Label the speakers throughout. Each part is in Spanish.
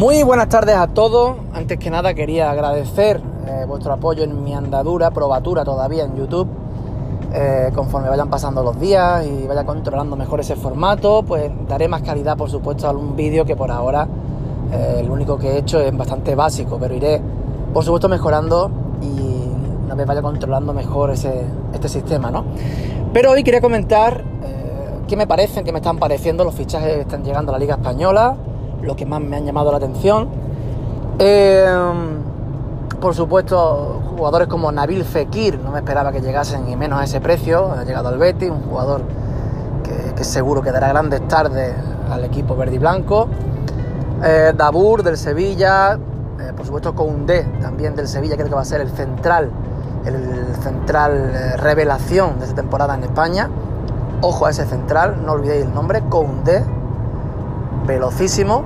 Speaker 1: Muy buenas tardes a todos. Antes que nada quería agradecer eh, vuestro apoyo en mi andadura, probatura todavía en YouTube. Eh, conforme vayan pasando los días y vaya controlando mejor ese formato, pues daré más calidad, por supuesto, a algún vídeo que por ahora eh, lo único que he hecho es bastante básico, pero iré, por supuesto, mejorando y una vez vaya controlando mejor ese, este sistema, ¿no? Pero hoy quería comentar qué me parecen, qué me están pareciendo los fichajes que están llegando a la Liga Española, lo que más me han llamado la atención. Eh, por supuesto, jugadores como Nabil Fekir, no me esperaba que llegasen y menos a ese precio, ha llegado al Betis, un jugador que, seguro que dará grandes tardes al equipo verde y blanco. Eh, Dabur del Sevilla, eh, por supuesto Koundé también del Sevilla, creo que va a ser el central, el central revelación de esta temporada en España. Ojo a ese central, no olvidéis el nombre, Koundé, velocísimo.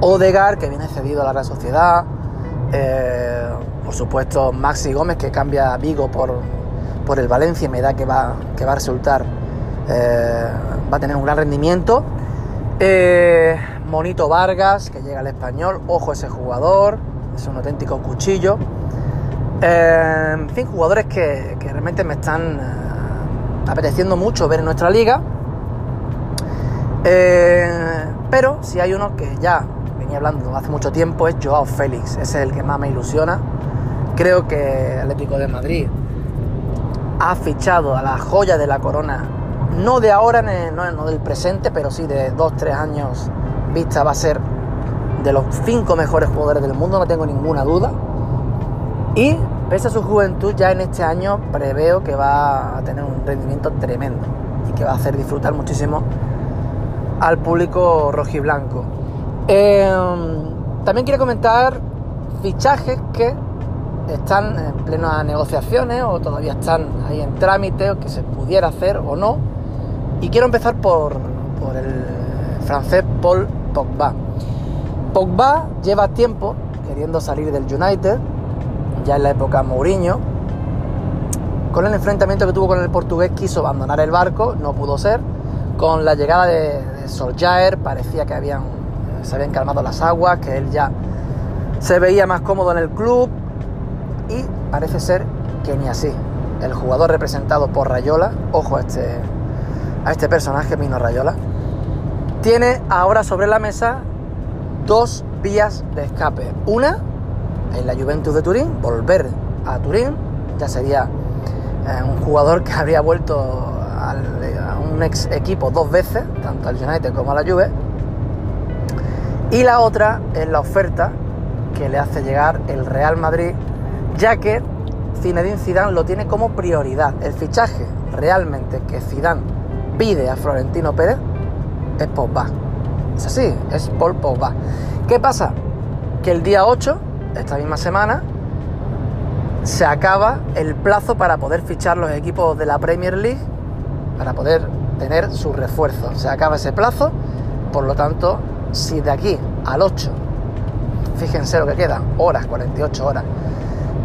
Speaker 1: Odegar, que viene cedido a la Real Sociedad. Eh, por supuesto, Maxi Gómez, que cambia Vigo por, por el Valencia me da que va, que va a resultar, eh, va a tener un gran rendimiento. Eh, Monito Vargas, que llega al español, ojo ese jugador, es un auténtico cuchillo. en fin, jugadores que, que realmente me están apeteciendo mucho ver en nuestra liga. Eh, pero si hay uno que ya venía hablando hace mucho tiempo es Joao Félix, ese es el que más me ilusiona. Creo que Atlético de Madrid ha fichado a la joya de la corona, no de ahora, no, del presente, pero sí de dos, tres años vista, va a ser de los cinco mejores jugadores del mundo, no tengo ninguna duda. Y pese a su juventud, ya en este año preveo que va a tener un rendimiento tremendo y que va a hacer disfrutar muchísimo al público rojiblanco. Eh, también quiero comentar fichajes que están en plenas negociaciones o todavía están ahí en trámite o que se pudiera hacer o no. Y quiero empezar por, por el francés Paul Pogba. Pogba lleva tiempo queriendo salir del United, ya en la época Mourinho. Con el enfrentamiento que tuvo con el portugués quiso abandonar el barco, no pudo ser. Con la llegada de, Soljaer parecía que habían, se habían calmado las aguas, que él ya se veía más cómodo en el club y parece ser que ni así. El jugador representado por Rayola, ojo a este, a este personaje, Mino Rayola, tiene ahora sobre la mesa dos vías de escape. Una en la Juventus de Turín, volver a Turín, ya sería eh, un jugador que habría vuelto a un ex equipo dos veces, tanto al United como a la Juve. Y la otra es la oferta que le hace llegar el Real Madrid, ya que Zinedine Zidane lo tiene como prioridad. El fichaje realmente que Zidane pide a Florentino Pérez es Pogba. Es así, es Paul Pogba. ¿Qué pasa? Que el día 8, esta misma semana, se acaba el plazo para poder fichar los equipos de la Premier League para poder tener su refuerzo. Se acaba ese plazo, por lo tanto, si de aquí al 8, fíjense lo que queda, horas, 48 horas,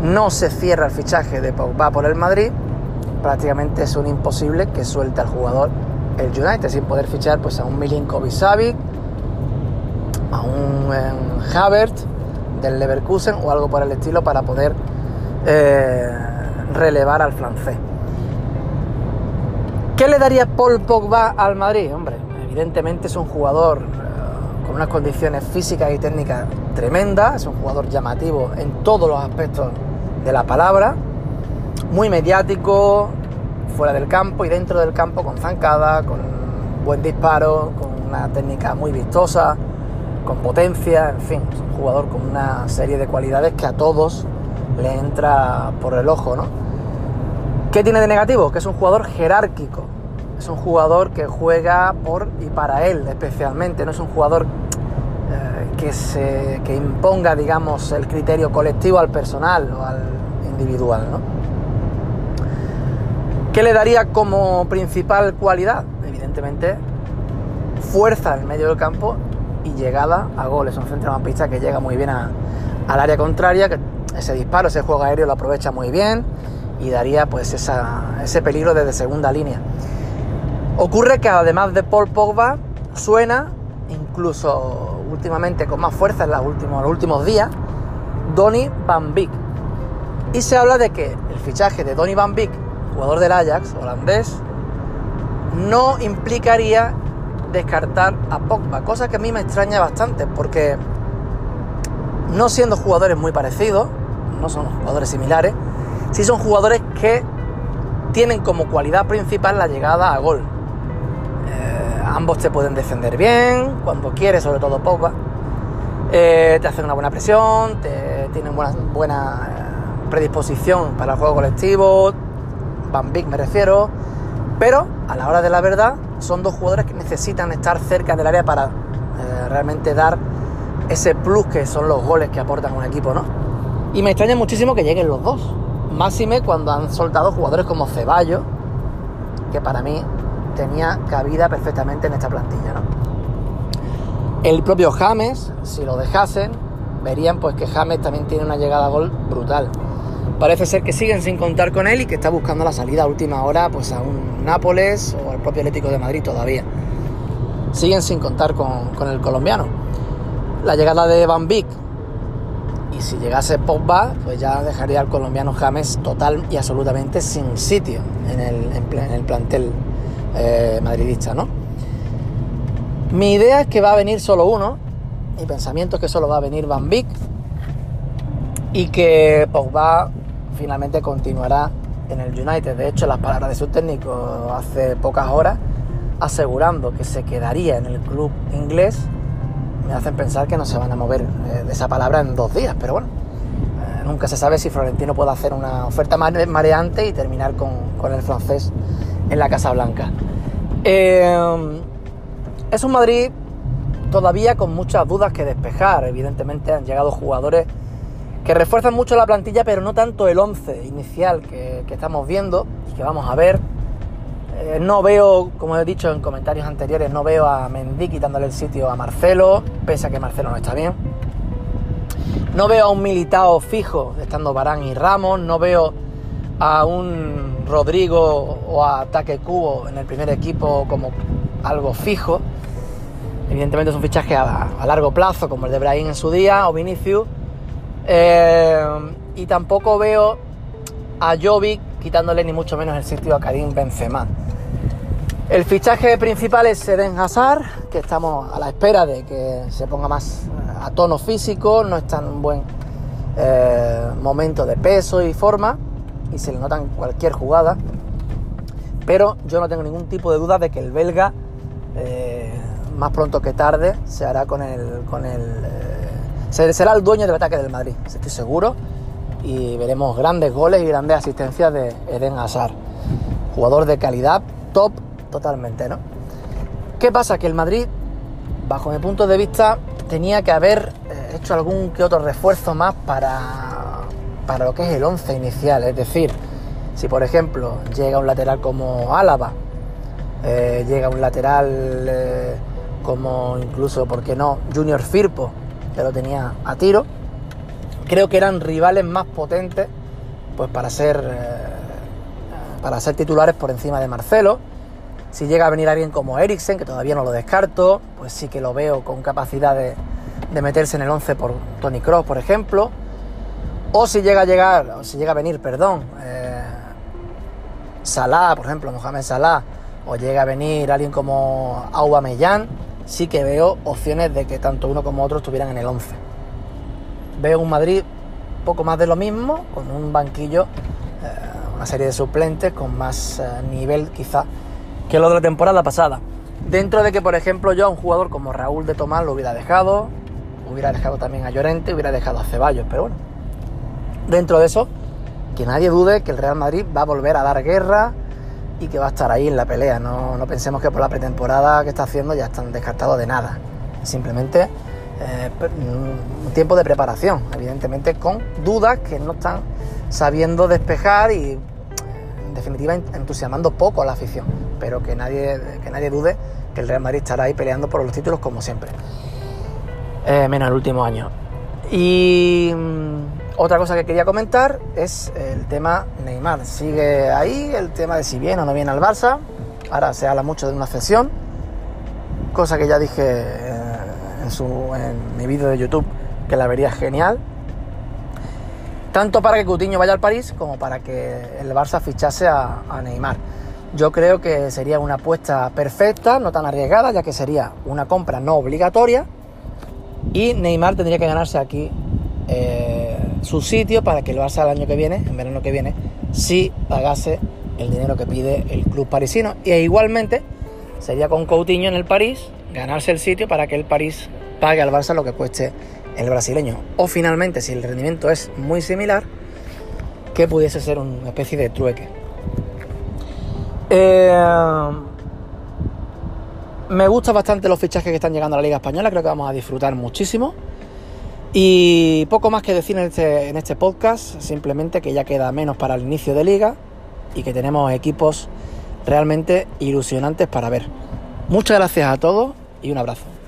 Speaker 1: no se cierra el fichaje de Pogba por el Madrid, prácticamente es un imposible que suelte al jugador el United sin poder fichar pues a un Milinkovic Savic, a un, eh, del Leverkusen o algo por el estilo para poder eh, relevar al francés. ¿Qué le daría Paul Pogba al Madrid? Hombre, evidentemente es un jugador eh, con unas condiciones físicas y técnicas tremendas, es un jugador llamativo en todos los aspectos de la palabra, muy mediático, fuera del campo y dentro del campo con zancada, con buen disparo, con una técnica muy vistosa, con potencia, en fin, es un jugador con una serie de cualidades que a todos le entra por el ojo, ¿no? ¿Qué tiene de negativo? Que es un jugador jerárquico. Es un jugador que juega por y para él especialmente. No es un jugador eh, que, se, que imponga, digamos, el criterio colectivo al personal o al individual. ¿Qué le daría como principal cualidad? Evidentemente, fuerza en medio del campo y llegada a goles. Un centrocampista que llega muy bien al área contraria, que ese disparo, ese juego aéreo lo aprovecha muy bien y daría pues ese peligro desde segunda línea. Ocurre que además de Paul Pogba suena incluso últimamente con más fuerza en los últimos, últimos días, Donny Van Beek. Y se habla de que el fichaje de Donny Van Beek, jugador del Ajax, holandés, no implicaría descartar a Pogba, cosa que a mí me extraña bastante porque no siendo jugadores muy parecidos, no son jugadores similares, sí son jugadores que tienen como cualidad principal la llegada a gol. Eh, ambos te pueden defender bien, cuando quieres, sobre todo Pogba. Eh, te hacen una buena presión, te, tienen buena, buena eh, predisposición para el juego colectivo, Van me refiero, pero a la hora de la verdad son dos jugadores que necesitan estar cerca del área para realmente dar ese plus que son los goles que aportan un equipo, ¿no? Y me extraña muchísimo que lleguen los dos. Máxime cuando han soltado jugadores como Ceballos, que para mí tenía cabida perfectamente en esta plantilla, ¿no? El propio James, si lo dejasen, verían pues que James también tiene una llegada a gol brutal. Parece ser que siguen sin contar con él y que está buscando la salida a última hora pues a un Nápoles o al propio Atlético de Madrid todavía. Siguen sin contar con, el colombiano. La llegada de Van Beek y si llegase Pogba, pues ya dejaría al colombiano James total y absolutamente sin sitio en el, en el plantel eh, madridista, ¿no? Mi idea es que va a venir solo uno, mi pensamiento es que solo va a venir Van Beek y que Pogba finalmente continuará en el United. De hecho, las palabras de su técnico hace pocas horas asegurando que se quedaría en el club inglés me hacen pensar que no se van a mover eh, de esa palabra en dos días, pero bueno, eh, nunca se sabe si Florentino puede hacer una oferta mareante y terminar con, el francés en la Casa Blanca. Eh, es un Madrid todavía con muchas dudas que despejar, evidentemente han llegado jugadores que refuerzan mucho la plantilla, pero no tanto el 11 inicial que estamos viendo y que vamos a ver eh, no veo, como he dicho en comentarios anteriores, no veo a Mendy quitándole el sitio a Marcelo, pese a que Marcelo no está bien. No veo a un militado fijo, estando Barán y Ramos. No veo a un Rodrigo o a Taque Cubo en el primer equipo como algo fijo. Evidentemente es un fichaje a, largo plazo, como el de Brahim en su día o Vinicius. Eh, y tampoco veo a Jovic quitándole ni mucho menos el sitio a Karim Benzema. El fichaje principal es Eden Hazard, que estamos a la espera de que se ponga más eh, a tono físico, no está en un buen eh, momento de peso y forma, y se le nota en cualquier jugada. Pero yo no tengo ningún tipo de duda de que el belga, eh, más pronto que tarde, se hará con el. Con el será el dueño del ataque del Madrid, estoy seguro. Y veremos grandes goles y grandes asistencias de Eden Hazard. Jugador de calidad, top totalmente, ¿no? ¿Qué pasa? Que el Madrid, bajo mi punto de vista, tenía que haber eh, hecho algún que otro refuerzo más para, para lo que es el 11 inicial. Es decir, si por ejemplo llega un lateral como Álava, eh, llega un lateral eh, como incluso, ¿por qué no?, Junior Firpo, que lo tenía a tiro, creo que eran rivales más potentes pues para ser para ser titulares por encima de Marcelo si llega a venir alguien como Eriksen, que todavía no lo descarto, pues sí que lo veo con capacidad de, meterse en el 11 por Tony Cross, por ejemplo. O si llega a llegar, o si llega a venir, perdón, eh, Salah, por ejemplo, Mohamed Salah, o llega a venir alguien como Aubameyang, sí que veo opciones de que tanto uno como otro estuvieran en el 11. Veo un Madrid poco más de lo mismo, con un banquillo, eh, una serie de suplentes con más eh, nivel quizá que lo de la temporada pasada. Dentro de que, por ejemplo, yo a un jugador como Raúl de Tomás lo hubiera dejado, hubiera dejado también a Llorente, hubiera dejado a Ceballos, pero bueno. Dentro de eso, que nadie dude que el Real Madrid va a volver a dar guerra y que va a estar ahí en la pelea. No, pensemos que por la pretemporada que está haciendo ya están descartados de nada. Simplemente eh, un tiempo de preparación, evidentemente con dudas que no están sabiendo despejar y en definitiva entusiasmando poco a la afición pero que nadie, que nadie dude que el Real Madrid estará ahí peleando por los títulos como siempre. Eh, menos el último año. Y mm, otra cosa que quería comentar es el tema Neymar. Sigue ahí el tema de si viene o no viene al Barça. Ahora se habla mucho de una cesión, cosa que ya dije en, su, en mi vídeo de YouTube que la vería genial. Tanto para que Coutinho vaya al París como para que el Barça fichase a, a Neymar. Yo creo que sería una apuesta perfecta, no tan arriesgada, ya que sería una compra no obligatoria y Neymar tendría que ganarse aquí eh, su sitio para que el Barça el año que viene, en verano que viene, sí pagase el dinero que pide el club parisino. E igualmente sería con Coutinho en el París ganarse el sitio para que el París pague al Barça lo que cueste el brasileño. O finalmente, si el rendimiento es muy similar, que pudiese ser una especie de trueque. Eh, me gustan bastante los fichajes que están llegando a la Liga Española, creo que vamos a disfrutar muchísimo. Y poco más que decir en este, en este podcast, simplemente que ya queda menos para el inicio de liga y que tenemos equipos realmente ilusionantes para ver. Muchas gracias a todos y un abrazo.